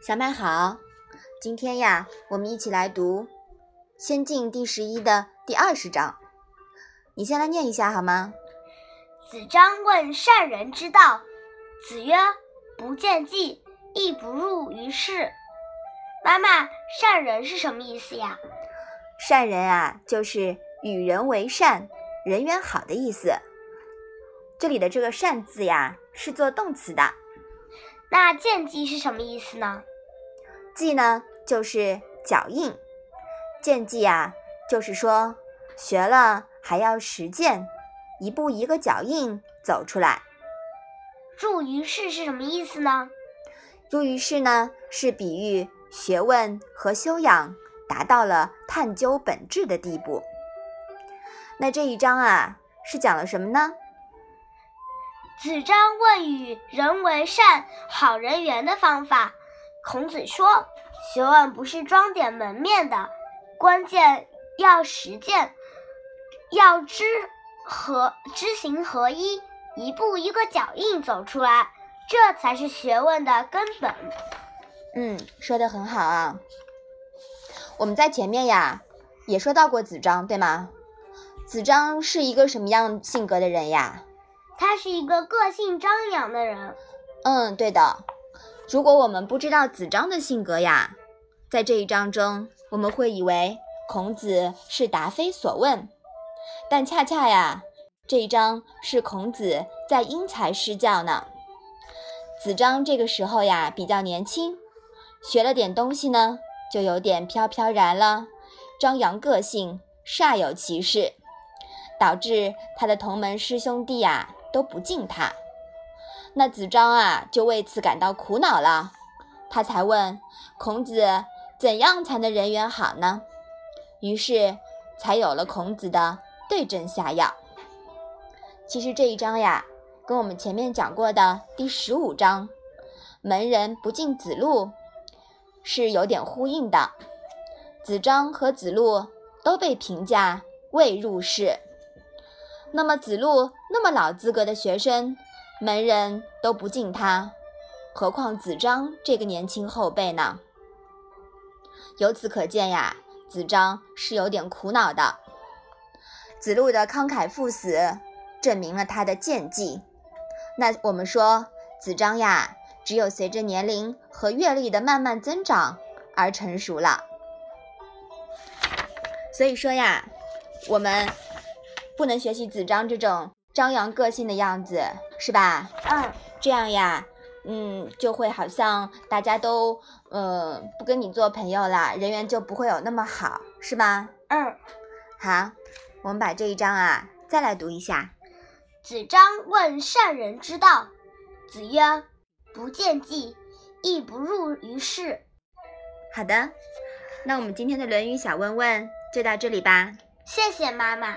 小麦好，今天呀，我们一起来读《仙境》第十一的第二十章。你先来念一下好吗？子张问善人之道，子曰：“不见计，亦不入于世。”妈妈，善人是什么意思呀？善人啊，就是与人为善、人缘好的意思。这里的这个“善”字呀，是做动词的。那见计是什么意思呢？计呢，就是脚印；见计啊，就是说学了还要实践，一步一个脚印走出来。入于世是什么意思呢？入于世呢，是比喻学问和修养达到了探究本质的地步。那这一章啊，是讲了什么呢？子张问与人为善、好人缘的方法。孔子说：“学问不是装点门面的，关键要实践，要知和知行合一，一步一个脚印走出来，这才是学问的根本。”嗯，说的很好啊。我们在前面呀也说到过子张，对吗？子张是一个什么样性格的人呀？他是一个个性张扬的人。嗯，对的。如果我们不知道子张的性格呀，在这一章中，我们会以为孔子是答非所问，但恰恰呀，这一章是孔子在因材施教呢。子张这个时候呀比较年轻，学了点东西呢，就有点飘飘然了，张扬个性，煞有其事，导致他的同门师兄弟呀都不敬他。那子张啊，就为此感到苦恼了。他才问孔子：“怎样才能人缘好呢？”于是才有了孔子的对症下药。其实这一章呀，跟我们前面讲过的第十五章“门人不敬子路”是有点呼应的。子张和子路都被评价未入仕。那么子路那么老资格的学生。门人都不敬他，何况子张这个年轻后辈呢？由此可见呀，子张是有点苦恼的。子路的慷慨赴死，证明了他的见计。那我们说，子张呀，只有随着年龄和阅历的慢慢增长而成熟了。所以说呀，我们不能学习子张这种。张扬个性的样子是吧？嗯，这样呀，嗯，就会好像大家都呃不跟你做朋友了，人缘就不会有那么好，是吧？嗯，好，我们把这一章啊再来读一下。子张问善人之道，子曰：不见计，亦不入于事。好的，那我们今天的《论语》小问问就到这里吧。谢谢妈妈。